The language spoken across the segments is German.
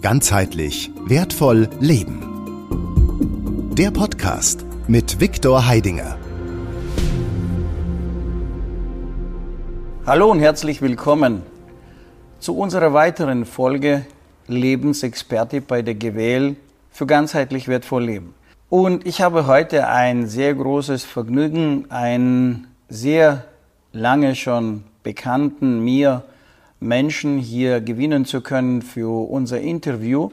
Ganzheitlich wertvoll leben. Der Podcast mit Viktor Heidinger. Hallo und herzlich willkommen zu unserer weiteren Folge Lebensexperte bei der GWL für ganzheitlich wertvoll leben. Und ich habe heute ein sehr großes Vergnügen, einen sehr lange schon bekannten mir Menschen hier gewinnen zu können für unser Interview.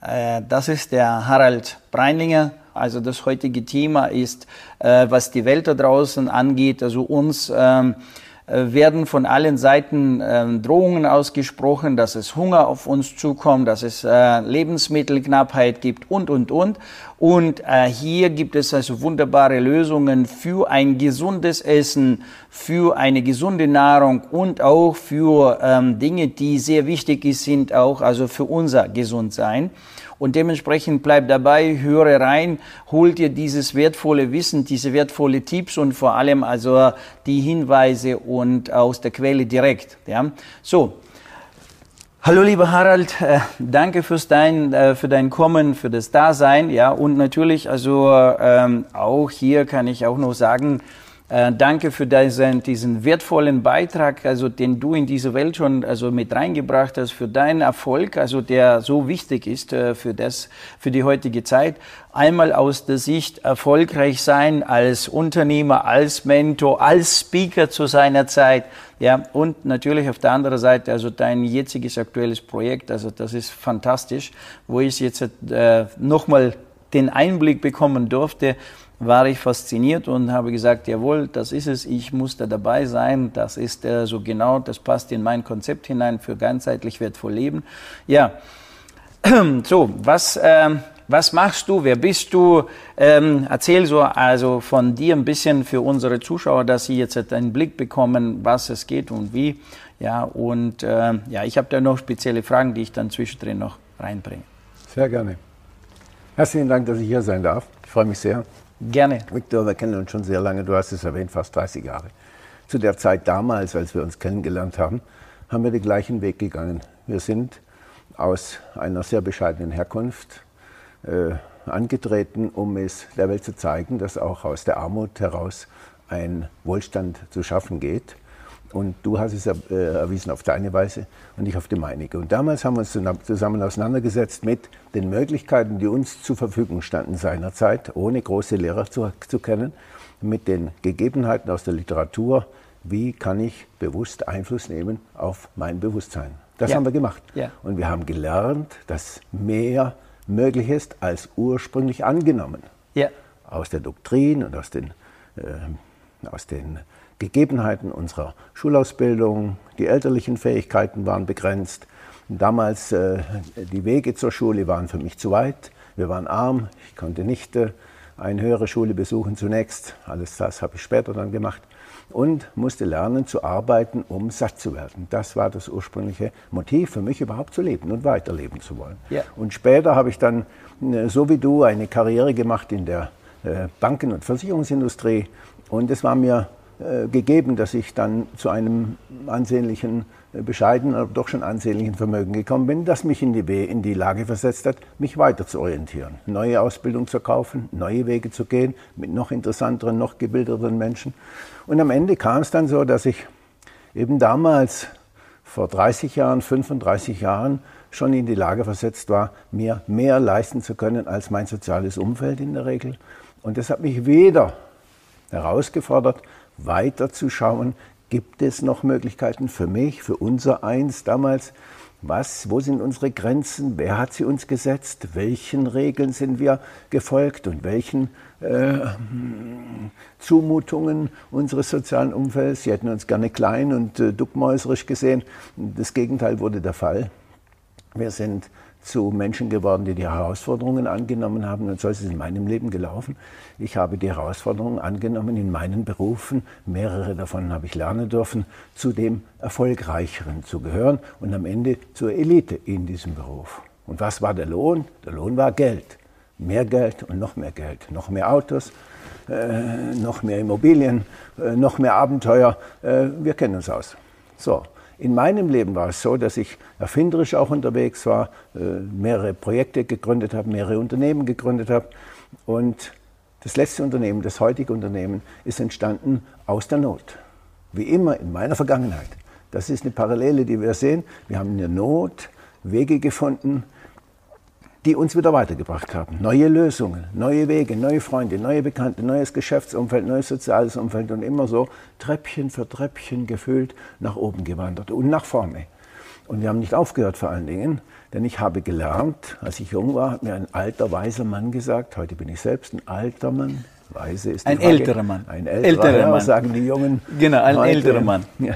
Äh, das ist der Harald Breinlinger. Also das heutige Thema ist, äh, was die Welt da draußen angeht, also uns ähm, äh, werden von allen Seiten ähm, Drohungen ausgesprochen, dass es Hunger auf uns zukommt, dass es äh, Lebensmittelknappheit gibt und, und, und. Und äh, hier gibt es also wunderbare Lösungen für ein gesundes Essen, für eine gesunde Nahrung und auch für ähm, Dinge, die sehr wichtig sind, auch also für unser Gesundsein. Und dementsprechend bleib dabei, höre rein, hol dir dieses wertvolle Wissen, diese wertvolle Tipps und vor allem also die Hinweise und aus der Quelle direkt. Ja, so. Hallo lieber Harald, äh, danke fürs dein, äh, für dein Kommen, für das Dasein, ja und natürlich also ähm, auch hier kann ich auch noch sagen, äh, danke für diesen, diesen wertvollen Beitrag, also den du in diese Welt schon also mit reingebracht hast, für deinen Erfolg, also der so wichtig ist äh, für das, für die heutige Zeit. Einmal aus der Sicht erfolgreich sein als Unternehmer, als Mentor, als Speaker zu seiner Zeit, ja, und natürlich auf der anderen Seite, also dein jetziges aktuelles Projekt, also das ist fantastisch, wo ich jetzt äh, nochmal den Einblick bekommen durfte, war ich fasziniert und habe gesagt, jawohl, das ist es, ich muss da dabei sein, das ist äh, so genau, das passt in mein Konzept hinein für ganzheitlich wertvoll Leben. Ja, so, was, äh, was machst du, wer bist du? Ähm, erzähl so also von dir ein bisschen für unsere Zuschauer, dass sie jetzt einen Blick bekommen, was es geht und wie. Ja, und äh, ja, ich habe da noch spezielle Fragen, die ich dann zwischendrin noch reinbringe. Sehr gerne. Herzlichen Dank, dass ich hier sein darf. Ich freue mich sehr. Gerne. Viktor, wir kennen uns schon sehr lange, du hast es erwähnt, fast 30 Jahre. Zu der Zeit damals, als wir uns kennengelernt haben, haben wir den gleichen Weg gegangen. Wir sind aus einer sehr bescheidenen Herkunft äh, angetreten, um es der Welt zu zeigen, dass auch aus der Armut heraus ein Wohlstand zu schaffen geht. Und du hast es äh, erwiesen auf deine Weise und ich auf die meinige. Und damals haben wir uns zusammen auseinandergesetzt mit den Möglichkeiten, die uns zur Verfügung standen seinerzeit, ohne große Lehrer zu, zu kennen, mit den Gegebenheiten aus der Literatur. Wie kann ich bewusst Einfluss nehmen auf mein Bewusstsein? Das ja. haben wir gemacht. Ja. Und wir haben gelernt, dass mehr möglich ist als ursprünglich angenommen. Ja. Aus der Doktrin und aus den, äh, aus den Gegebenheiten unserer Schulausbildung, die elterlichen Fähigkeiten waren begrenzt. Damals äh, die Wege zur Schule waren für mich zu weit. Wir waren arm, ich konnte nicht äh, eine höhere Schule besuchen zunächst. Alles das habe ich später dann gemacht und musste lernen zu arbeiten, um satt zu werden. Das war das ursprüngliche Motiv für mich überhaupt zu leben und weiterleben zu wollen. Ja. Und später habe ich dann, äh, so wie du, eine Karriere gemacht in der äh, Banken- und Versicherungsindustrie und es war mir gegeben, dass ich dann zu einem ansehnlichen, äh, bescheidenen, aber doch schon ansehnlichen Vermögen gekommen bin, das mich in die, in die Lage versetzt hat, mich weiter zu orientieren, neue Ausbildung zu kaufen, neue Wege zu gehen, mit noch interessanteren, noch gebildeteren Menschen. Und am Ende kam es dann so, dass ich eben damals, vor 30 Jahren, 35 Jahren, schon in die Lage versetzt war, mir mehr leisten zu können als mein soziales Umfeld in der Regel. Und das hat mich weder herausgefordert, weiterzuschauen, gibt es noch Möglichkeiten für mich, für unser Eins damals? Was, wo sind unsere Grenzen? Wer hat sie uns gesetzt? Welchen Regeln sind wir gefolgt und welchen äh, Zumutungen unseres sozialen Umfelds? Sie hätten uns gerne klein und äh, duckmäuserisch gesehen. Das Gegenteil wurde der Fall. Wir sind zu Menschen geworden, die die Herausforderungen angenommen haben. Und so ist es in meinem Leben gelaufen. Ich habe die Herausforderungen angenommen in meinen Berufen. Mehrere davon habe ich lernen dürfen, zu dem Erfolgreicheren zu gehören und am Ende zur Elite in diesem Beruf. Und was war der Lohn? Der Lohn war Geld. Mehr Geld und noch mehr Geld. Noch mehr Autos, äh, noch mehr Immobilien, äh, noch mehr Abenteuer. Äh, wir kennen uns aus. So, In meinem Leben war es so, dass ich erfinderisch auch unterwegs war, äh, mehrere Projekte gegründet habe, mehrere Unternehmen gegründet habe. Und das letzte Unternehmen, das heutige Unternehmen, ist entstanden aus der Not. Wie immer in meiner Vergangenheit. Das ist eine Parallele, die wir sehen. Wir haben in der Not Wege gefunden, die uns wieder weitergebracht haben. Neue Lösungen, neue Wege, neue Freunde, neue Bekannte, neues Geschäftsumfeld, neues soziales Umfeld und immer so Treppchen für Treppchen gefüllt nach oben gewandert und nach vorne. Und wir haben nicht aufgehört vor allen Dingen, denn ich habe gelernt, als ich jung war, hat mir ein alter, weiser Mann gesagt, heute bin ich selbst ein alter Mann, weise ist Ein Frage, älterer Mann. Ein älterer, älterer Mann. sagen die Jungen. Genau, ein heute. älterer Mann. Ja.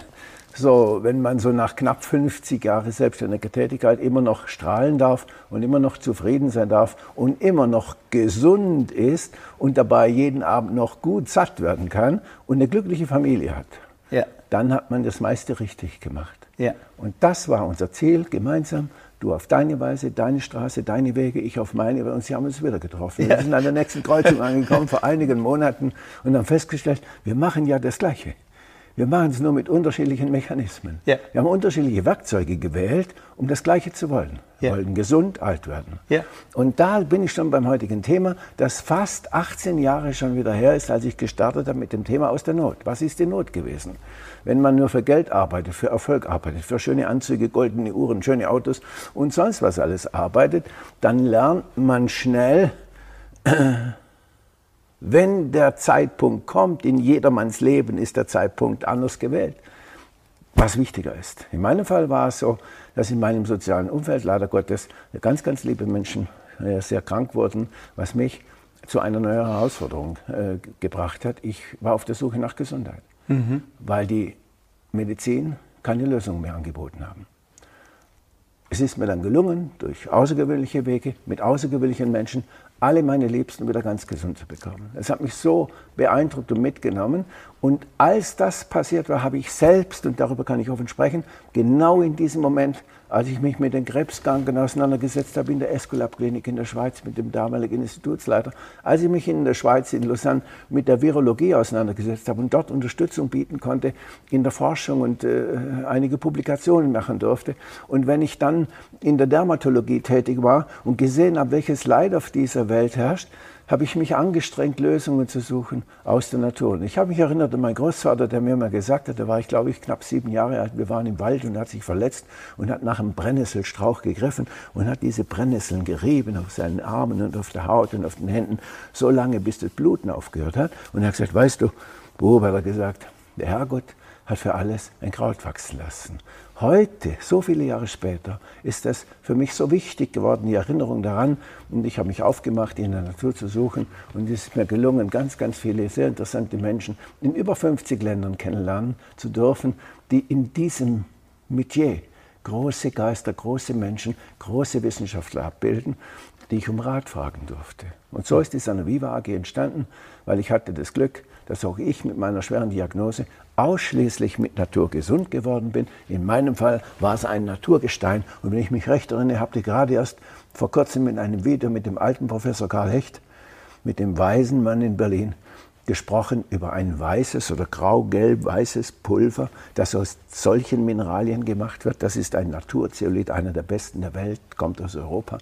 So, wenn man so nach knapp 50 Jahren selbstständiger Tätigkeit immer noch strahlen darf und immer noch zufrieden sein darf und immer noch gesund ist und dabei jeden Abend noch gut satt werden kann und eine glückliche Familie hat, ja. dann hat man das meiste richtig gemacht. Ja. Und das war unser Ziel gemeinsam. Du auf deine Weise, deine Straße, deine Wege, ich auf meine. Und sie haben uns wieder getroffen. Ja. Wir sind an der nächsten Kreuzung angekommen vor einigen Monaten und haben festgestellt, wir machen ja das Gleiche. Wir machen es nur mit unterschiedlichen Mechanismen. Ja. Wir haben unterschiedliche Werkzeuge gewählt, um das Gleiche zu wollen. Wir ja. wollten gesund alt werden. Ja. Und da bin ich schon beim heutigen Thema, das fast 18 Jahre schon wieder her ist, als ich gestartet habe mit dem Thema aus der Not. Was ist die Not gewesen? Wenn man nur für Geld arbeitet, für Erfolg arbeitet, für schöne Anzüge, goldene Uhren, schöne Autos und sonst was alles arbeitet, dann lernt man schnell, wenn der Zeitpunkt kommt, in jedermanns Leben ist der Zeitpunkt anders gewählt, was wichtiger ist. In meinem Fall war es so, dass in meinem sozialen Umfeld leider Gottes ganz, ganz liebe Menschen äh, sehr krank wurden, was mich zu einer neuen Herausforderung äh, gebracht hat. Ich war auf der Suche nach Gesundheit, mhm. weil die Medizin keine Lösung mehr angeboten haben. Es ist mir dann gelungen, durch außergewöhnliche Wege, mit außergewöhnlichen Menschen alle meine Liebsten wieder ganz gesund zu bekommen. Es hat mich so beeindruckt und mitgenommen. Und als das passiert war, habe ich selbst, und darüber kann ich offen sprechen, genau in diesem Moment als ich mich mit den Krebskranken auseinandergesetzt habe in der Esculap-Klinik in der Schweiz mit dem damaligen Institutsleiter, als ich mich in der Schweiz, in Lausanne, mit der Virologie auseinandergesetzt habe und dort Unterstützung bieten konnte in der Forschung und äh, einige Publikationen machen durfte. Und wenn ich dann in der Dermatologie tätig war und gesehen habe, welches Leid auf dieser Welt herrscht, habe ich mich angestrengt, Lösungen zu suchen aus der Natur. Und ich habe mich erinnert an meinen Großvater, der mir mal gesagt hat, da war ich, glaube ich, knapp sieben Jahre alt, wir waren im Wald und er hat sich verletzt und hat nach einem Brennnesselstrauch gegriffen und hat diese Brennnesseln gerieben auf seinen Armen und auf der Haut und auf den Händen, so lange, bis das Bluten aufgehört hat. Und er hat gesagt, weißt du, Bub, hat er gesagt, der Herrgott hat für alles ein Kraut wachsen lassen. Heute, so viele Jahre später, ist das für mich so wichtig geworden, die Erinnerung daran. Und ich habe mich aufgemacht, in der Natur zu suchen. Und es ist mir gelungen, ganz, ganz viele sehr interessante Menschen in über 50 Ländern kennenlernen zu dürfen, die in diesem Metier große Geister, große Menschen, große Wissenschaftler abbilden, die ich um Rat fragen durfte. Und so ist die Sanaviva AG entstanden, weil ich hatte das Glück, dass auch ich mit meiner schweren Diagnose ausschließlich mit Natur gesund geworden bin. In meinem Fall war es ein Naturgestein. Und wenn ich mich recht erinnere, habt ihr gerade erst vor kurzem in einem Video mit dem alten Professor Karl Hecht, mit dem weisen Mann in Berlin, gesprochen über ein weißes oder grau-gelb-weißes Pulver, das aus solchen Mineralien gemacht wird. Das ist ein Naturzeolit, einer der besten der Welt, kommt aus Europa,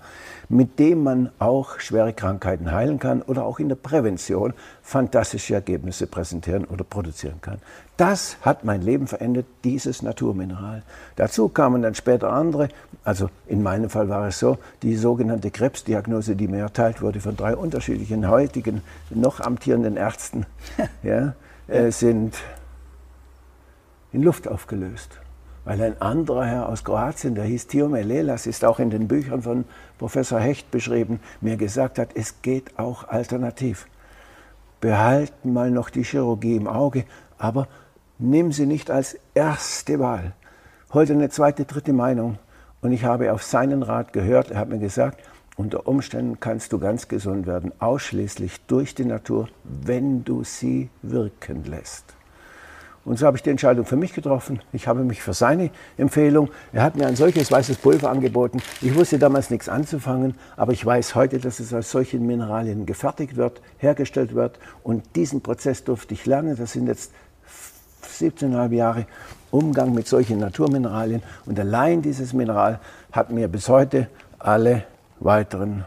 mit dem man auch schwere Krankheiten heilen kann oder auch in der Prävention fantastische Ergebnisse präsentieren oder produzieren kann. Das hat mein Leben verändert, dieses Naturmineral. Dazu kamen dann später andere, also in meinem Fall war es so, die sogenannte Krebsdiagnose, die mir erteilt wurde von drei unterschiedlichen heutigen, noch amtierenden Ärzten, ja, äh, sind in Luft aufgelöst. Weil ein anderer Herr aus Kroatien, der hieß Tiome Lelas, ist auch in den Büchern von Professor Hecht beschrieben, mir gesagt hat, es geht auch alternativ. Behalten mal noch die Chirurgie im Auge, aber nimm sie nicht als erste Wahl. Heute eine zweite, dritte Meinung. Und ich habe auf seinen Rat gehört. Er hat mir gesagt, unter Umständen kannst du ganz gesund werden, ausschließlich durch die Natur, wenn du sie wirken lässt. Und so habe ich die Entscheidung für mich getroffen. Ich habe mich für seine Empfehlung. Er hat mir ein solches weißes Pulver angeboten. Ich wusste damals nichts anzufangen, aber ich weiß heute, dass es aus solchen Mineralien gefertigt wird, hergestellt wird. Und diesen Prozess durfte ich lernen. Das sind jetzt 17,5 Jahre Umgang mit solchen Naturmineralien. Und allein dieses Mineral hat mir bis heute alle weiteren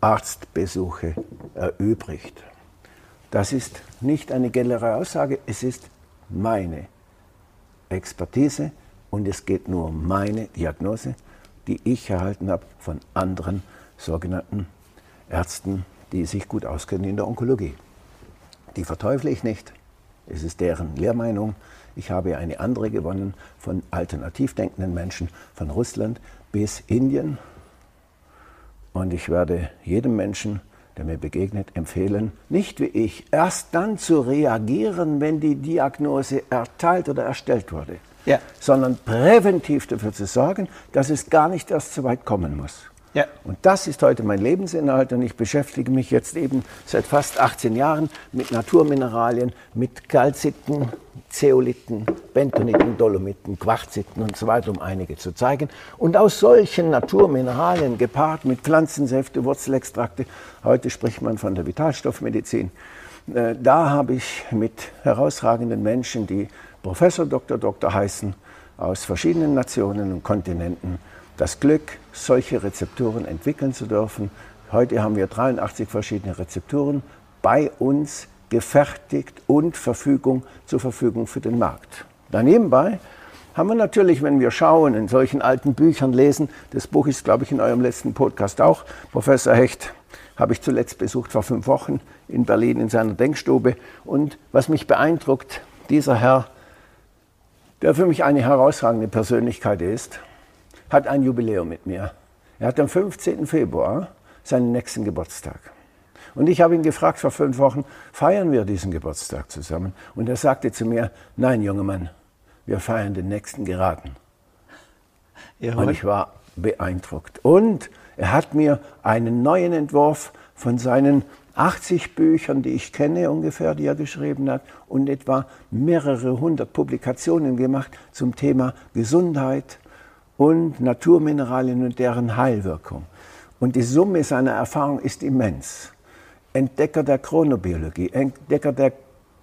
Arztbesuche erübrigt. Das ist nicht eine generelle Aussage, es ist meine Expertise und es geht nur um meine Diagnose, die ich erhalten habe von anderen sogenannten Ärzten, die sich gut auskennen in der Onkologie. Die verteufle ich nicht. Es ist deren Lehrmeinung. Ich habe eine andere gewonnen von alternativ denkenden Menschen von Russland bis Indien. Und ich werde jedem Menschen, der mir begegnet, empfehlen, nicht wie ich, erst dann zu reagieren, wenn die Diagnose erteilt oder erstellt wurde, ja. sondern präventiv dafür zu sorgen, dass es gar nicht erst so weit kommen muss. Ja. Und das ist heute mein Lebensinhalt und ich beschäftige mich jetzt eben seit fast 18 Jahren mit Naturmineralien, mit Calciten, Zeoliten, Bentoniten, Dolomiten, Quarziten und so weiter, um einige zu zeigen. Und aus solchen Naturmineralien gepaart mit Pflanzensäfte, Wurzelextrakte, heute spricht man von der Vitalstoffmedizin, äh, da habe ich mit herausragenden Menschen, die Professor Dr. Doktor heißen, aus verschiedenen Nationen und Kontinenten, das Glück, solche Rezepturen entwickeln zu dürfen. Heute haben wir 83 verschiedene Rezepturen bei uns gefertigt und Verfügung zur Verfügung für den Markt. Danebenbei haben wir natürlich, wenn wir schauen, in solchen alten Büchern lesen, das Buch ist, glaube ich, in eurem letzten Podcast auch, Professor Hecht, habe ich zuletzt besucht vor fünf Wochen in Berlin in seiner Denkstube. Und was mich beeindruckt, dieser Herr, der für mich eine herausragende Persönlichkeit ist, hat ein Jubiläum mit mir. Er hat am 15. Februar seinen nächsten Geburtstag. Und ich habe ihn gefragt vor fünf Wochen, feiern wir diesen Geburtstag zusammen? Und er sagte zu mir, nein, junger Mann, wir feiern den nächsten geraden. Ja, und ich war beeindruckt. Und er hat mir einen neuen Entwurf von seinen 80 Büchern, die ich kenne ungefähr, die er geschrieben hat, und etwa mehrere hundert Publikationen gemacht zum Thema Gesundheit, und Naturmineralien und deren Heilwirkung. Und die Summe seiner Erfahrung ist immens. Entdecker der Chronobiologie, Entdecker der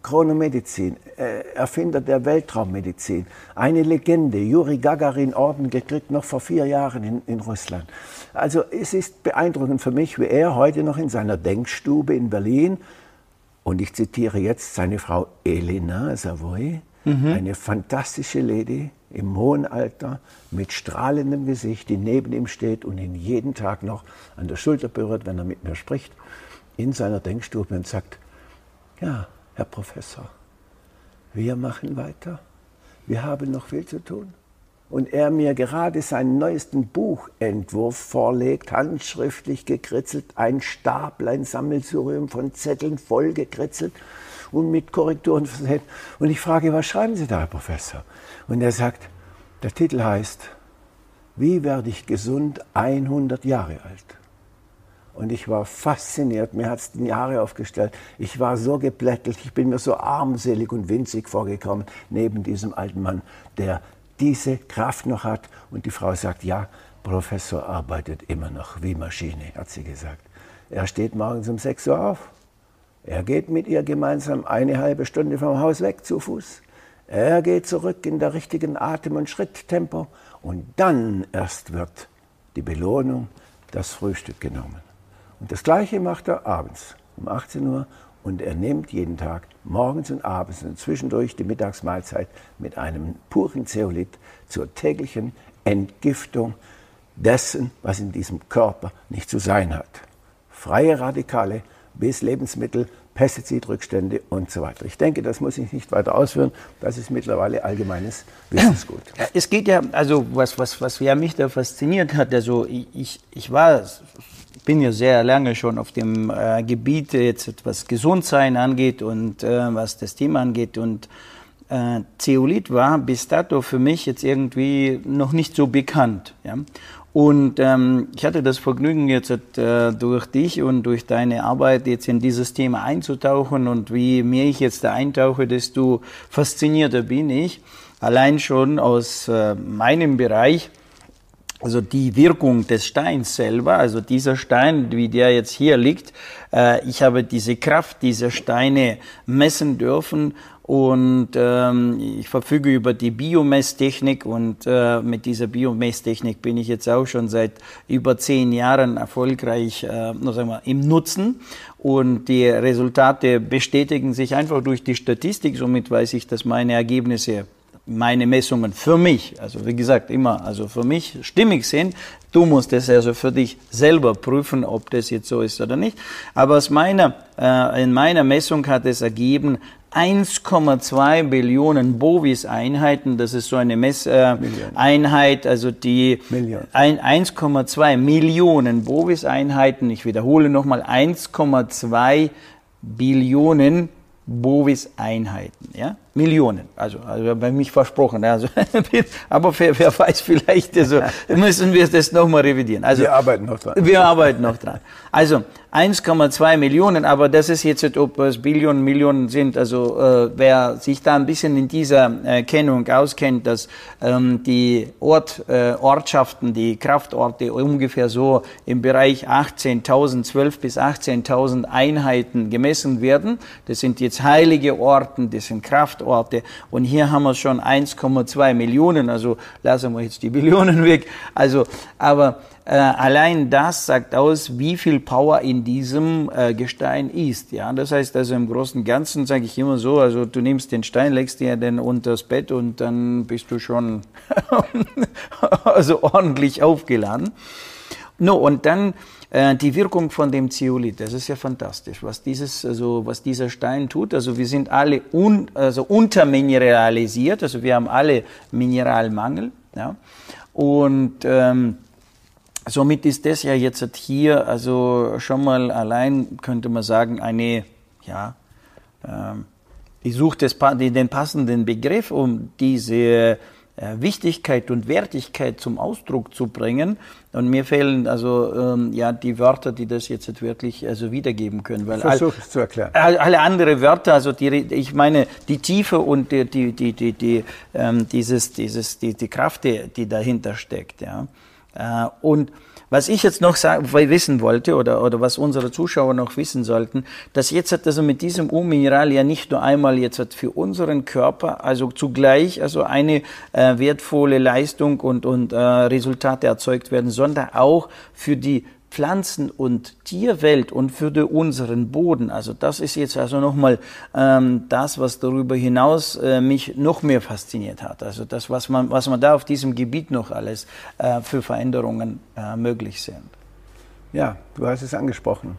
Chronomedizin, äh, Erfinder der Weltraummedizin, eine Legende, Juri Gagarin Orden gekriegt noch vor vier Jahren in, in Russland. Also es ist beeindruckend für mich, wie er heute noch in seiner Denkstube in Berlin, und ich zitiere jetzt seine Frau Elena Savoy, mhm. eine fantastische Lady, im hohen Alter mit strahlendem Gesicht, die neben ihm steht und ihn jeden Tag noch an der Schulter berührt, wenn er mit mir spricht, in seiner Denkstube und sagt, ja, Herr Professor, wir machen weiter, wir haben noch viel zu tun. Und er mir gerade seinen neuesten Buchentwurf vorlegt, handschriftlich gekritzelt, ein Stapel, ein Sammelsurium von Zetteln voll gekritzelt und mit Korrekturen versehen. Und ich frage, was schreiben Sie da, Herr Professor? Und er sagt, der Titel heißt, wie werde ich gesund 100 Jahre alt? Und ich war fasziniert, mir hat es die Jahre aufgestellt. Ich war so geplättelt, ich bin mir so armselig und winzig vorgekommen neben diesem alten Mann, der diese Kraft noch hat. Und die Frau sagt, ja, Professor arbeitet immer noch wie Maschine, hat sie gesagt. Er steht morgens um 6 Uhr auf. Er geht mit ihr gemeinsam eine halbe Stunde vom Haus weg zu Fuß. Er geht zurück in der richtigen Atem- und Schritttempo und dann erst wird die Belohnung, das Frühstück genommen. Und das Gleiche macht er abends um 18 Uhr und er nimmt jeden Tag morgens und abends und zwischendurch die Mittagsmahlzeit mit einem puren Zeolit zur täglichen Entgiftung dessen, was in diesem Körper nicht zu sein hat. Freie Radikale bis Lebensmittel Pestizidrückstände und so weiter. Ich denke, das muss ich nicht weiter ausführen. Das ist mittlerweile allgemeines Wissensgut. Es geht ja, also was, was, was ja mich da fasziniert hat, also ich, ich war, bin ja sehr lange schon auf dem äh, Gebiet, jetzt was Gesundsein angeht und äh, was das Thema angeht und äh, Zeolit war bis dato für mich jetzt irgendwie noch nicht so bekannt. Ja? Und ähm, ich hatte das Vergnügen, jetzt äh, durch dich und durch deine Arbeit jetzt in dieses Thema einzutauchen. Und wie mehr ich jetzt da eintauche, desto faszinierter bin ich. Allein schon aus äh, meinem Bereich, also die Wirkung des Steins selber, also dieser Stein, wie der jetzt hier liegt, äh, ich habe diese Kraft dieser Steine messen dürfen Und ähm, ich verfüge über die Biomesstechnik und äh, mit dieser Biomesstechnik bin ich jetzt auch schon seit über zehn Jahren erfolgreich äh, sagen wir, im Nutzen. Und die Resultate bestätigen sich einfach durch die Statistik. Somit weiß ich, dass meine Ergebnisse meine Messungen für mich, also wie gesagt immer, also für mich stimmig sind. Du musst es also für dich selber prüfen, ob das jetzt so ist oder nicht. Aber aus meiner, äh, in meiner Messung hat es ergeben, 1,2 Billionen Bovis-Einheiten, das ist so eine Messeinheit, äh, also die 1,2 Millionen Bovis-Einheiten, ich wiederhole nochmal, 1,2 Billionen Bovis-Einheiten, ja? Millionen, also, also bei mich versprochen. Also, aber wer, wer weiß, vielleicht also, müssen wir das nochmal revidieren. Also, wir arbeiten noch dran. Wir arbeiten noch dran. Also 1,2 Millionen, aber das ist jetzt, ob es Billionen, Millionen sind. Also äh, wer sich da ein bisschen in dieser äh, Kennung auskennt, dass ähm, die Ort, äh, Ortschaften, die Kraftorte ungefähr so im Bereich 18.000, 12 bis 18.000 Einheiten gemessen werden. Das sind jetzt heilige Orten, das sind Kraft Standorte. Und hier haben wir schon 1,2 Millionen, also lassen wir jetzt die Billionen weg. Also, aber äh, allein das sagt aus, wie viel Power in diesem äh, Gestein ist. Ja, das heißt also im Großen und Ganzen sage ich immer so, also du nimmst den Stein, legst dir den unter das Bett und dann bist du schon also ordentlich aufgeladen. No, und dann äh, die Wirkung von dem Zeolit, das ist ja fantastisch, was, dieses, also, was dieser Stein tut. Also wir sind alle un, also untermineralisiert, also wir haben alle Mineralmangel. Ja? Und ähm, somit ist das ja jetzt hier, also schon mal allein könnte man sagen, eine, ja, ähm, ich suche den passenden Begriff, um diese Wichtigkeit und Wertigkeit zum Ausdruck zu bringen. Und mir fehlen also ähm, ja die Wörter, die das jetzt wirklich also wiedergeben können. Weil Versuch es zu erklären. Alle andere Wörter, also die, ich meine die Tiefe und die, die, die, die, die ähm, dieses, dieses, die, die Kraft, die, die dahinter steckt. Ja. Äh, und was ich jetzt noch sagen, wissen wollte oder, oder was unsere Zuschauer noch wissen sollten, dass jetzt hat also mit diesem U-Mineral ja nicht nur einmal jetzt hat für unseren Körper, also zugleich also eine äh, wertvolle Leistung und, und äh, Resultate erzeugt werden, sondern auch für die Pflanzen- und Tierwelt und für unseren Boden. Also das ist jetzt also nochmal ähm, das, was darüber hinaus äh, mich noch mehr fasziniert hat. Also das, was man, was man da auf diesem Gebiet noch alles äh, für Veränderungen äh, möglich sind. Ja, du hast es angesprochen.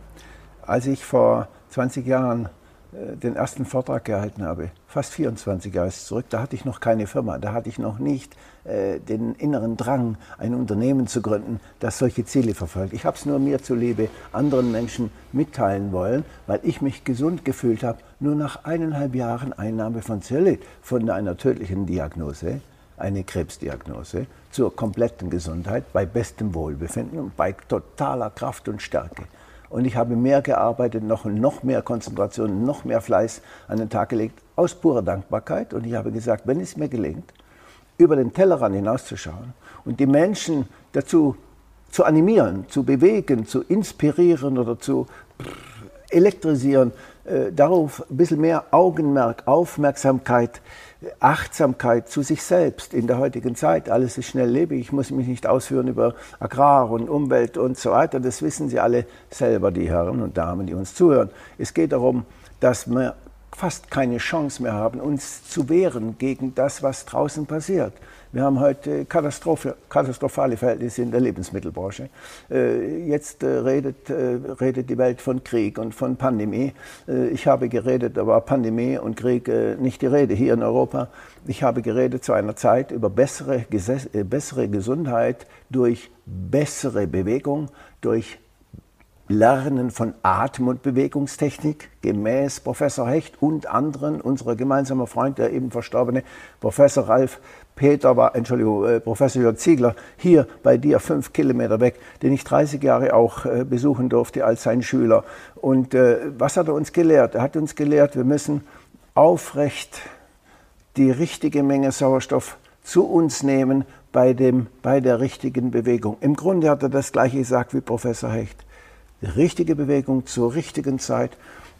Als ich vor 20 Jahren den ersten Vortrag gehalten habe, fast 24 Jahre zurück, da hatte ich noch keine Firma, da hatte ich noch nicht äh, den inneren Drang, ein Unternehmen zu gründen, das solche Ziele verfolgt. Ich habe es nur mir zuliebe anderen Menschen mitteilen wollen, weil ich mich gesund gefühlt habe, nur nach eineinhalb Jahren Einnahme von Zellit, von einer tödlichen Diagnose, eine Krebsdiagnose, zur kompletten Gesundheit, bei bestem Wohlbefinden und bei totaler Kraft und Stärke. Und ich habe mehr gearbeitet, noch, noch mehr Konzentration, noch mehr Fleiß an den Tag gelegt, aus purer Dankbarkeit. Und ich habe gesagt, wenn es mir gelingt, über den Tellerrand hinauszuschauen und die Menschen dazu zu animieren, zu bewegen, zu inspirieren oder zu elektrisieren, äh, darauf ein bisschen mehr Augenmerk, Aufmerksamkeit Achtsamkeit zu sich selbst in der heutigen Zeit. Alles ist schnelllebig. Ich muss mich nicht ausführen über Agrar und Umwelt und so weiter. Das wissen Sie alle selber, die Herren und Damen, die uns zuhören. Es geht darum, dass wir fast keine Chance mehr haben, uns zu wehren gegen das, was draußen passiert. Wir haben heute katastrophale Verhältnisse in der Lebensmittelbranche. Äh, jetzt äh, redet, äh, redet die Welt von Krieg und von Pandemie. Ich habe geredet, da war Pandemie und Krieg nicht die Rede hier in Europa. Ich habe geredet zu einer Zeit über bessere, bessere Gesundheit durch bessere Bewegung, durch Lernen von Atem- und Bewegungstechnik gemäß Professor Hecht und anderen, unser gemeinsamer Freund, der eben verstorbene Professor Ralf Peter war, Entschuldigung, äh, Professor Jörg Ziegler, hier bei dir fünf Kilometer weg, den ich 30 Jahre auch äh, besuchen durfte als sein Schüler. Und äh, was hat er uns gelehrt? Er hat uns gelehrt, wir müssen aufrecht die richtige Menge Sauerstoff zu uns nehmen bei, dem, bei der richtigen Bewegung. Im Grunde hat er das gleiche gesagt wie Professor Hecht. Die richtige Bewegung zur richtigen Zeit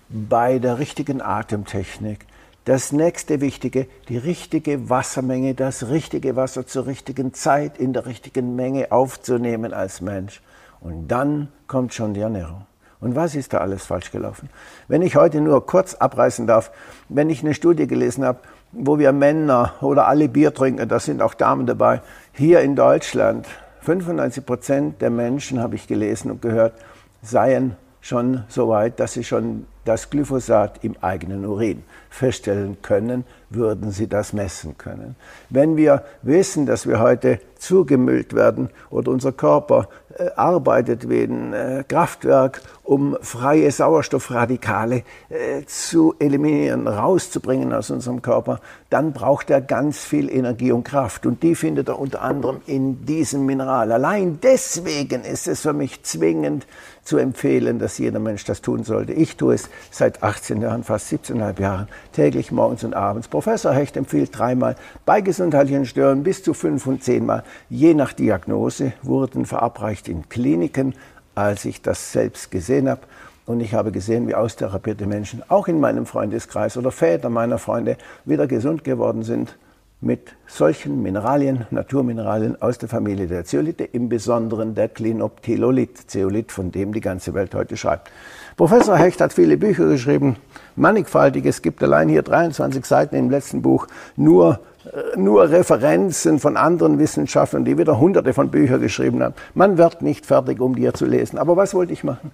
bei der richtigen Atemtechnik Das nächste Wichtige, die richtige Wassermenge, das richtige Wasser zur richtigen Zeit in der richtigen Menge aufzunehmen als Mensch. Und dann kommt schon die Ernährung. Und was ist da alles falsch gelaufen? Wenn ich heute nur kurz abreißen darf, wenn ich eine Studie gelesen habe, wo wir Männer oder alle Bier trinken, da sind auch Damen dabei, hier in Deutschland, 95 Prozent der Menschen, habe ich gelesen und gehört, seien schon so weit, dass sie schon das Glyphosat im eigenen Urin feststellen können, würden sie das messen können. Wenn wir wissen, dass wir heute zugemüllt werden oder unser Körper äh, arbeitet wie ein äh, Kraftwerk, um freie Sauerstoffradikale äh, zu eliminieren, rauszubringen aus unserem Körper, dann braucht er ganz viel Energie und Kraft. Und die findet er unter anderem in diesem Mineral. Allein deswegen ist es für mich zwingend zu empfehlen, dass jeder Mensch das tun sollte. Ich tue es seit 18 Jahren, fast 17,5 Jahren, täglich morgens und abends. Professor Hecht empfiehlt dreimal, bei gesundheitlichen Störungen bis zu fünf und zehnmal. Je nach Diagnose wurden verabreicht in Kliniken, als ich das selbst gesehen habe. Und ich habe gesehen, wie austherapierte Menschen, auch in meinem Freundeskreis oder Väter meiner Freunde, wieder gesund geworden sind mit solchen Mineralien, Naturmineralien aus der Familie der Zeolite, im Besonderen der Klinoptilolit, Zeolit, von dem die ganze Welt heute schreibt. Professor Hecht hat viele Bücher geschrieben, mannigfaltig. Es gibt allein hier 23 Seiten im letzten Buch nur, äh, nur Referenzen von anderen Wissenschaftlern, die wieder hunderte von Büchern geschrieben haben. Man wird nicht fertig, um die zu lesen. Aber was wollte ich machen?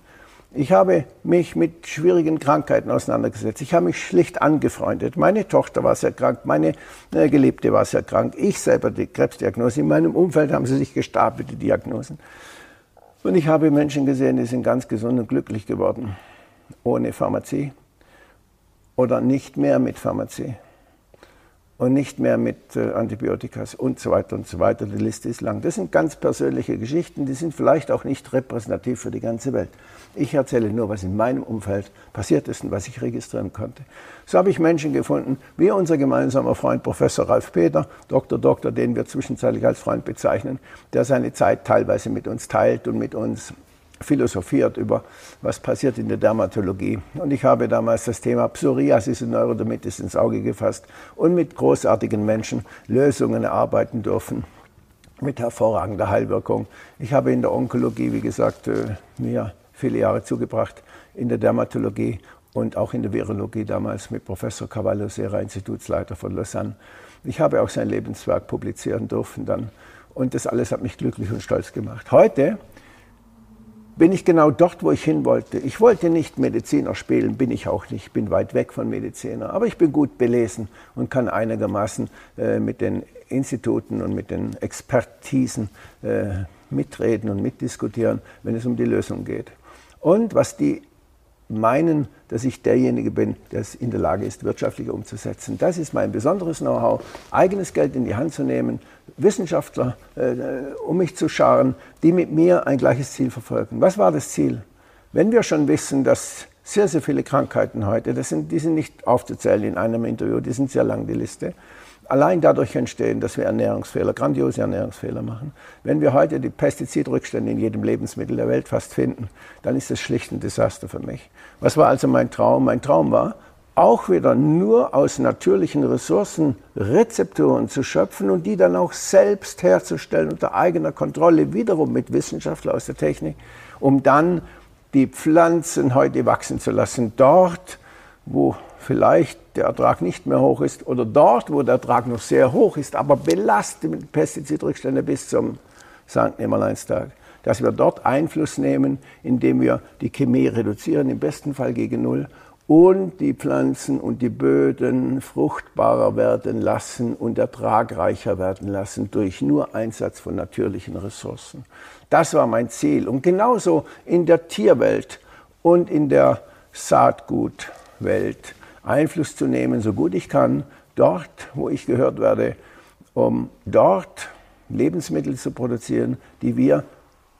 Ich habe mich mit schwierigen Krankheiten auseinandergesetzt. Ich habe mich schlicht angefreundet. Meine Tochter war sehr krank, meine äh, Geliebte war sehr krank. Ich selber die Krebsdiagnose. In meinem Umfeld haben sie sich gestapelt, die Diagnosen. Und ich habe Menschen gesehen, die sind ganz gesund und glücklich geworden. Ohne Pharmazie oder nicht mehr mit Pharmazie und nicht mehr mit äh, Antibiotikas und so weiter und so weiter. Die Liste ist lang. Das sind ganz persönliche Geschichten, die sind vielleicht auch nicht repräsentativ für die ganze Welt. Ich erzähle nur, was in meinem Umfeld passiert ist und was ich registrieren konnte. So habe ich Menschen gefunden, wie unser gemeinsamer Freund Professor Ralf Peter, Dr. Doktor, den wir zwischenzeitlich als Freund bezeichnen, der seine Zeit teilweise mit uns teilt und mit uns philosophiert über, was passiert in der Dermatologie. Und ich habe damals das Thema Psoriasis und Neurodermitis ins Auge gefasst und mit großartigen Menschen Lösungen erarbeiten dürfen mit hervorragender Heilwirkung. Ich habe in der Onkologie, wie gesagt, äh, mir viele Jahre zugebracht, in der Dermatologie und auch in der Virologie damals mit Professor Cavallo Serra, Institutsleiter von Lausanne. Ich habe auch sein Lebenswerk publizieren dürfen dann und das alles hat mich glücklich und stolz gemacht. Heute bin ich genau dort, wo ich hin wollte. Ich wollte nicht Mediziner spielen, bin ich auch nicht, bin weit weg von Mediziner, aber ich bin gut belesen und kann einigermaßen äh, mit den Instituten und mit den Expertisen äh, mitreden und mitdiskutieren, wenn es um die Lösung geht. Und was die meinen, dass ich derjenige bin, der es in der Lage ist, wirtschaftlich umzusetzen. Das ist mein besonderes Know-how, eigenes Geld in die Hand zu nehmen, Wissenschaftler äh, um mich zu scharen, die mit mir ein gleiches Ziel verfolgen. Was war das Ziel? Wenn wir schon wissen, dass sehr, sehr viele Krankheiten heute, das sind, die sind nicht aufzuzählen in einem Interview, die sind sehr lang, die Liste, allein dadurch entstehen, dass wir Ernährungsfehler, grandiose Ernährungsfehler machen. Wenn wir heute die Pestizidrückstände in jedem Lebensmittel der Welt fast finden, dann ist das schlicht ein Desaster für mich. Was war also mein Traum? Mein Traum war, auch wieder nur aus natürlichen Ressourcen Rezepturen zu schöpfen und die dann auch selbst herzustellen unter eigener Kontrolle, wiederum mit Wissenschaftlern aus der Technik, um dann die Pflanzen heute wachsen zu lassen, dort, wo vielleicht der Ertrag nicht mehr hoch ist oder dort, wo der Ertrag noch sehr hoch ist, aber belastet mit Pestizidrückständen bis zum St. Nimmerleinstag, dass wir dort Einfluss nehmen, indem wir die Chemie reduzieren, im besten Fall gegen Null, und die Pflanzen und die Böden fruchtbarer werden lassen und ertragreicher werden lassen durch nur Einsatz von natürlichen Ressourcen. Das war mein Ziel. Und genauso in der Tierwelt und in der Saatgutwelt Einfluss zu nehmen, so gut ich kann, dort, wo ich gehört werde, um dort Lebensmittel zu produzieren, die wir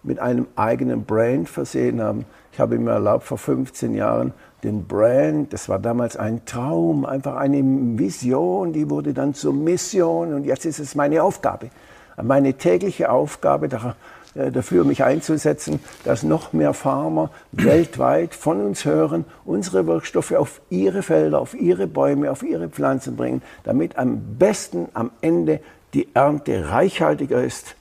mit einem eigenen Brand versehen haben. Ich habe mir erlaubt, vor 15 Jahren den Brand, das war damals ein Traum, einfach eine Vision, die wurde dann zur Mission und jetzt ist es meine Aufgabe. Meine tägliche Aufgabe, äh, dafür, mich einzusetzen, dass noch mehr Farmer weltweit von uns hören, unsere Wirkstoffe auf ihre Felder, auf ihre Bäume, auf ihre Pflanzen bringen, damit am besten am Ende die Ernte reichhaltiger ist,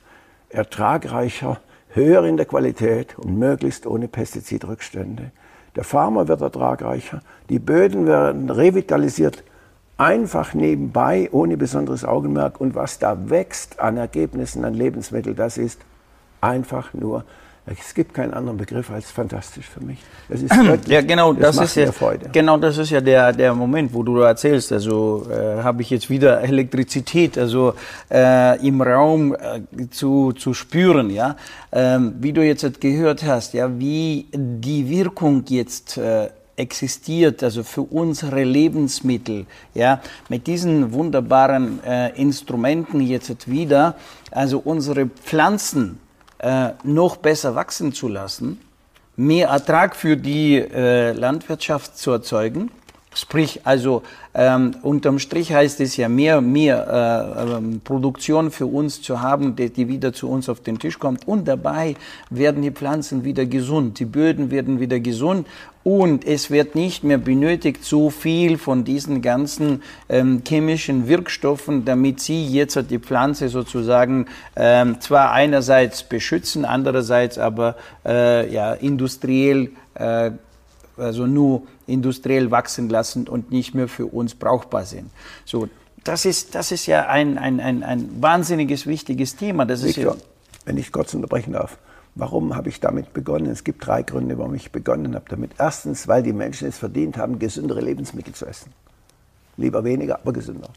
ertragreicher, höher in der Qualität und möglichst ohne Pestizidrückstände. Der Farmer wird ertragreicher, die Böden werden revitalisiert, einfach nebenbei, ohne besonderes Augenmerk. Und was da wächst an Ergebnissen, an Lebensmitteln, das ist einfach nur es gibt keinen anderen Begriff als fantastisch für mich. Das ist göttlich. Ja, genau, das, das ist ja, Freude. Genau, das ist ja der, der Moment, wo du erzählst. Also äh, habe ich jetzt wieder Elektrizität, also äh, im Raum äh, zu, zu spüren, ja. Ähm, wie du jetzt gehört hast, ja, wie die Wirkung jetzt äh, existiert, also für unsere Lebensmittel, ja, mit diesen wunderbaren äh, Instrumenten jetzt wieder, also unsere Pflanzen äh, noch besser wachsen zu lassen, mehr Ertrag für die äh, Landwirtschaft zu erzeugen. Sprich, also ähm, unterm Strich heißt es ja mehr, mehr äh, ähm, Produktion für uns zu haben, die, die, wieder zu uns auf den Tisch kommt. Und dabei werden die Pflanzen wieder gesund, die Böden werden wieder gesund und es wird nicht mehr benötigt so viel von diesen ganzen ähm, chemischen Wirkstoffen, damit sie jetzt die Pflanze sozusagen ähm, zwar einerseits beschützen, andererseits aber äh, ja industriell äh, also nur industriell wachsen lassen und nicht mehr für uns brauchbar sind. So, das ist, das ist ja ein, ein, ein, ein wahnsinniges, wichtiges Thema. Das Victor, ist ja wenn ich kurz unterbrechen darf. Warum habe ich damit begonnen? Es gibt drei Gründe, warum ich begonnen habe damit. Erstens, weil die Menschen es verdient haben, gesündere Lebensmittel zu essen. Lieber weniger, aber gesünder.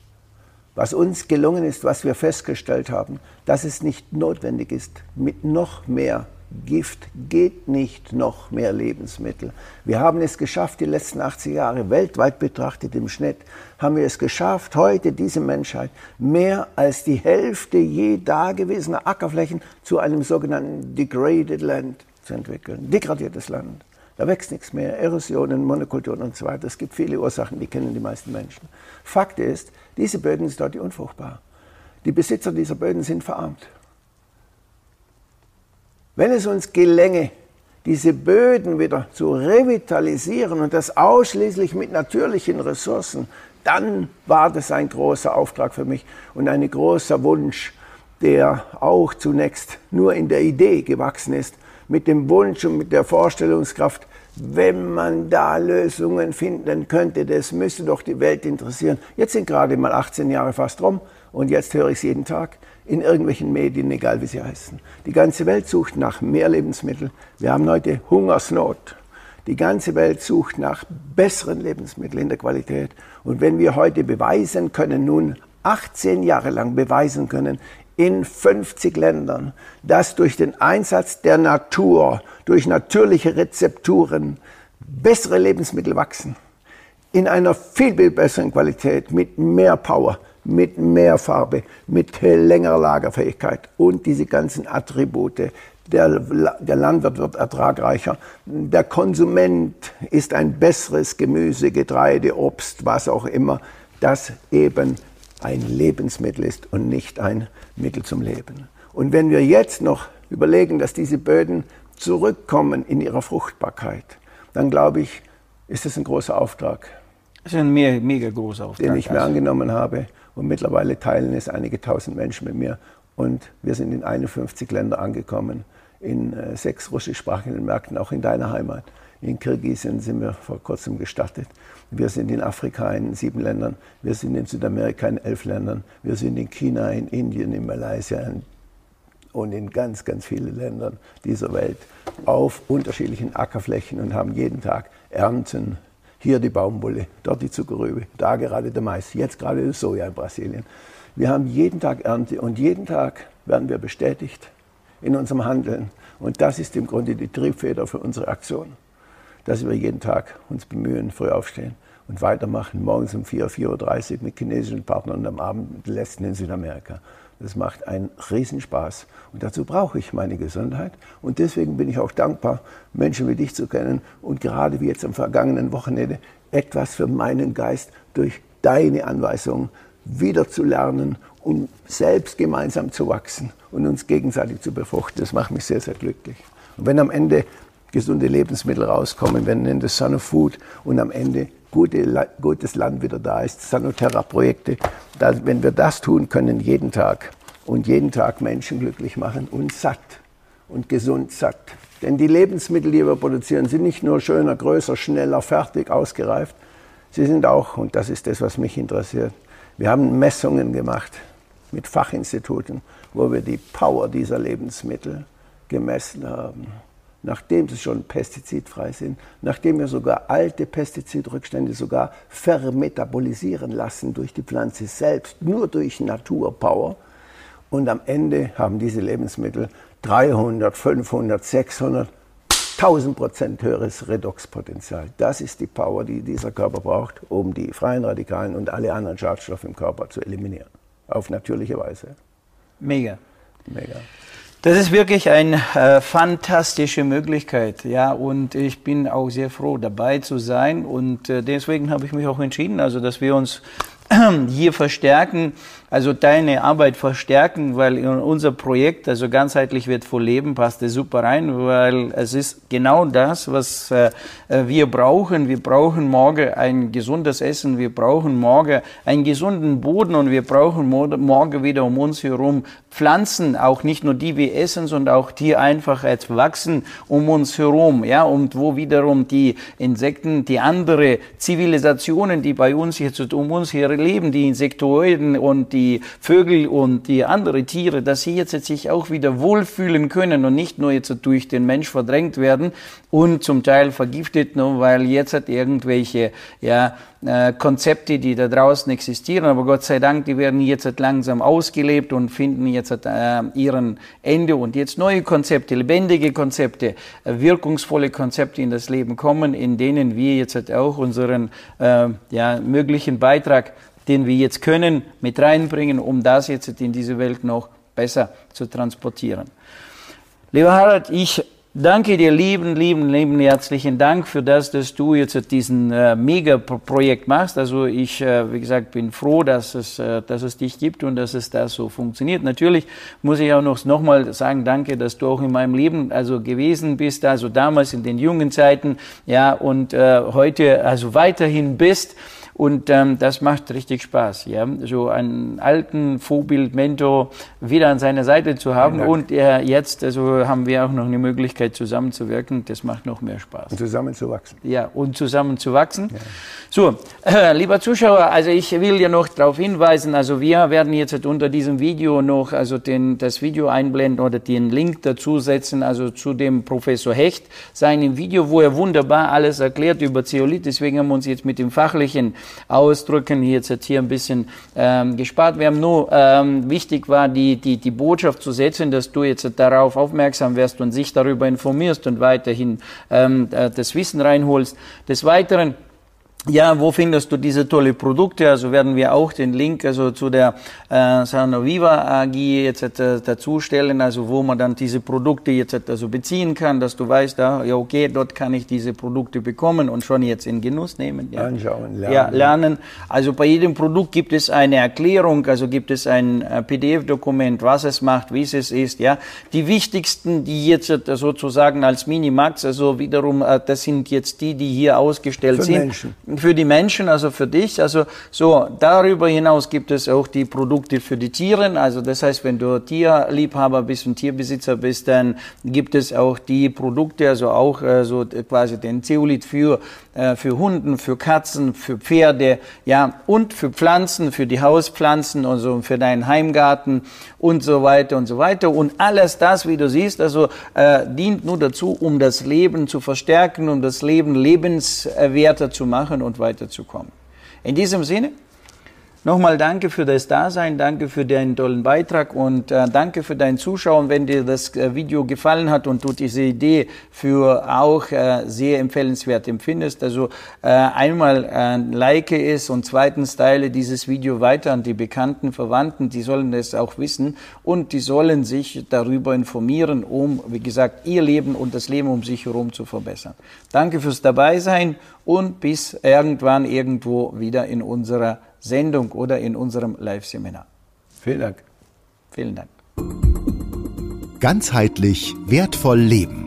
Was uns gelungen ist, was wir festgestellt haben, dass es nicht notwendig ist, mit noch mehr Gift geht nicht noch mehr Lebensmittel. Wir haben es geschafft, die letzten 80 Jahre weltweit betrachtet im Schnitt, haben wir es geschafft, heute diese Menschheit mehr als die Hälfte je dagewesener Ackerflächen zu einem sogenannten Degraded Land zu entwickeln. Degradiertes Land. Da wächst nichts mehr, Erosionen, Monokulturen und so weiter. Es gibt viele Ursachen, die kennen die meisten Menschen. Fakt ist, diese Böden sind dort unfruchtbar. Die Besitzer dieser Böden sind verarmt. Wenn es uns gelänge, diese Böden wieder zu revitalisieren und das ausschließlich mit natürlichen Ressourcen, dann war das ein großer Auftrag für mich und ein großer Wunsch, der auch zunächst nur in der Idee gewachsen ist, mit dem Wunsch und mit der Vorstellungskraft, wenn man da Lösungen finden könnte, das müsste doch die Welt interessieren. Jetzt sind gerade mal 18 Jahre fast rum und jetzt höre ich es jeden Tag in irgendwelchen Medien, egal wie sie heißen. Die ganze Welt sucht nach mehr Lebensmitteln. Wir haben heute Hungersnot. Die ganze Welt sucht nach besseren Lebensmitteln in der Qualität. Und wenn wir heute beweisen können, nun 18 Jahre lang beweisen können, in 50 Ländern, dass durch den Einsatz der Natur, durch natürliche Rezepturen bessere Lebensmittel wachsen, in einer viel, viel besseren Qualität, mit mehr Power, mit mehr Farbe, mit längerer Lagerfähigkeit und diese ganzen Attribute. Der, der Landwirt wird ertragreicher. Der Konsument ist ein besseres Gemüse, Getreide, Obst, was auch immer, das eben ein Lebensmittel ist und nicht ein Mittel zum Leben. Und wenn wir jetzt noch überlegen, dass diese Böden zurückkommen in ihrer Fruchtbarkeit, dann glaube ich, ist das ein großer Auftrag. Das ist ein mega, mega großer Auftrag. Den ich mir also. angenommen habe. Und mittlerweile teilen es einige tausend Menschen mit mir. Und wir sind in 51 Länder angekommen, in äh, sechs russischsprachigen Märkten, auch in deiner Heimat. In Kirgisien sind wir vor kurzem gestartet. Wir sind in Afrika in sieben Ländern. Wir sind in Südamerika in elf Ländern. Wir sind in China, in Indien, in Malaysia und in ganz, ganz vielen Ländern dieser Welt auf unterschiedlichen Ackerflächen und haben jeden Tag Ernten, hier die Baumwolle, dort die Zuckerrübe, da gerade der Mais, jetzt gerade das Soja in Brasilien. Wir haben jeden Tag Ernte und jeden Tag werden wir bestätigt in unserem Handeln. Und das ist im Grunde die Triebfeder für unsere Aktion, dass wir jeden Tag uns bemühen, früh aufstehen und weitermachen, morgens um 4, 4.30 Uhr mit chinesischen Partnern und am Abend mit den letzten in Südamerika. Das macht einen Riesenspaß. Und dazu brauche ich meine Gesundheit. Und deswegen bin ich auch dankbar, Menschen wie dich zu kennen und gerade wie jetzt am vergangenen Wochenende etwas für meinen Geist durch deine Anweisungen wieder zu lernen und selbst gemeinsam zu wachsen und uns gegenseitig zu befruchten. Das macht mich sehr, sehr glücklich. Und wenn am Ende gesunde Lebensmittel rauskommen, wenn in das Son of Food und am Ende gute, gutes Land wieder da ist, Sanoterra-Projekte, wenn wir das tun können jeden Tag und jeden Tag Menschen glücklich machen und satt und gesund satt. Denn die Lebensmittel, die wir produzieren, sind nicht nur schöner, größer, schneller, fertig, ausgereift. Sie sind auch, und das ist das, was mich interessiert, wir haben Messungen gemacht mit Fachinstituten, wo wir die Power dieser Lebensmittel gemessen haben nachdem sie schon pestizidfrei sind, nachdem wir sogar alte Pestizidrückstände sogar vermetabolisieren lassen durch die Pflanze selbst, nur durch Naturpower. Und am Ende haben diese Lebensmittel 300, 500, 600, 1000 Prozent höheres Redoxpotenzial. Das ist die Power, die dieser Körper braucht, um die freien Radikalen und alle anderen Schadstoffe im Körper zu eliminieren. Auf natürliche Weise. Mega. Mega. Das ist wirklich eine äh, fantastische Möglichkeit, ja, und ich bin auch sehr froh, dabei zu sein und äh, deswegen habe ich mich auch entschieden, also dass wir uns hier verstärken also deine Arbeit verstärken, weil in unser Projekt, also ganzheitlich wird vor Leben, passt es super rein, weil es ist genau das, was äh, wir brauchen. Wir brauchen morgen ein gesundes Essen, wir brauchen morgen einen gesunden Boden und wir brauchen morgen wieder um uns herum Pflanzen, auch nicht nur die wir essen, sondern auch die einfach wachsen um uns herum, ja, und wo wiederum die Insekten, die andere Zivilisationen, die bei uns jetzt um uns hier leben, die Insektoiden und die die Vögel und die anderen Tiere, dass sie jetzt sich auch wieder wohlfühlen können und nicht nur jetzt durch den Mensch verdrängt werden und zum Teil vergiftet, nur weil jetzt hat irgendwelche ja, äh, Konzepte, die da draußen existieren, aber Gott sei Dank, die werden jetzt halt langsam ausgelebt und finden jetzt halt, äh, ihren Ende und jetzt neue Konzepte, lebendige Konzepte, äh, wirkungsvolle Konzepte in das Leben kommen, in denen wir jetzt halt auch unseren äh, ja, möglichen Beitrag den wir jetzt können, mit reinbringen, um das jetzt in diese Welt noch besser zu transportieren. Lieber Harald, ich danke dir lieben, lieben, lieben herzlichen Dank für das, dass du jetzt diesen äh, Mega-Projekt machst. Also ich, äh, wie gesagt, bin froh, dass es, äh, dass es dich gibt und dass es da so funktioniert. Natürlich muss ich auch noch, noch mal sagen, danke, dass du auch in meinem Leben also gewesen bist, also damals in den jungen Zeiten, ja, und äh, heute also weiterhin bist. Und ähm, das macht richtig Spaß, ja, so einen alten Vorbild, Mentor wieder an seiner Seite zu haben. Und äh, jetzt also haben wir auch noch eine Möglichkeit, zusammenzuwirken. Das macht noch mehr Spaß. Und zusammen zu wachsen. Ja, und zusammen zu wachsen. Ja. So, äh, lieber Zuschauer, also ich will ja noch darauf hinweisen, also wir werden jetzt unter diesem Video noch also den, das Video einblenden oder den Link dazu setzen, also zu dem Professor Hecht, seinem Video, wo er wunderbar alles erklärt über Zeolit. Deswegen haben wir uns jetzt mit dem fachlichen ausdrücken. Hier jetzt hier ein bisschen ähm, gespart. Wir haben nur, ähm, wichtig war, die, die, die Botschaft zu setzen, dass du jetzt darauf aufmerksam wirst und sich darüber informierst und weiterhin ähm, das Wissen reinholst. Des Weiteren, ja, wo findest du diese tolle Produkte? Also werden wir auch den Link also zu der äh, Sanoviva AG jetzt äh, dazu stellen, also wo man dann diese Produkte jetzt also beziehen kann, dass du weißt, da, ja okay, dort kann ich diese Produkte bekommen und schon jetzt in Genuss nehmen. Ja. Anschauen, lernen. Ja, lernen. Also bei jedem Produkt gibt es eine Erklärung, also gibt es ein äh, PDF-Dokument, was es macht, wie es ist. Ja, die wichtigsten, die jetzt äh, sozusagen als Minimax, also wiederum, äh, das sind jetzt die, die hier ausgestellt Für sind. Menschen für die Menschen, also für dich. Also so darüber hinaus gibt es auch die Produkte für die Tiere. Also das heißt, wenn du Tierliebhaber bist und Tierbesitzer bist, dann gibt es auch die Produkte, also auch äh, so quasi den Zeolit für äh, für Hunden, für Katzen, für Pferde, ja und für Pflanzen, für die Hauspflanzen, also für deinen Heimgarten und so weiter und so weiter. Und alles das, wie du siehst, also äh, dient nur dazu, um das Leben zu verstärken, um das Leben lebenswerter zu machen und weiterzukommen. In diesem Sinne, Nochmal danke für das Dasein, danke für deinen tollen Beitrag und äh, danke für dein Zuschauen. Wenn dir das äh, Video gefallen hat und du diese Idee für auch äh, sehr empfehlenswert empfindest, also äh, einmal äh, like es und zweitens teile dieses Video weiter an die bekannten Verwandten, die sollen es auch wissen und die sollen sich darüber informieren, um, wie gesagt, ihr Leben und das Leben um sich herum zu verbessern. Danke fürs Dabeisein und bis irgendwann irgendwo wieder in unserer Sendung oder in unserem Live-Seminar. Vielen Dank. Vielen Dank. Ganzheitlich wertvoll leben.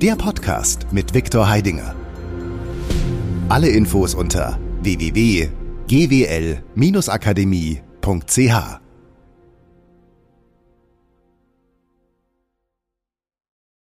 Der Podcast mit Viktor Heidinger. Alle Infos unter www.gwl-akademie.ch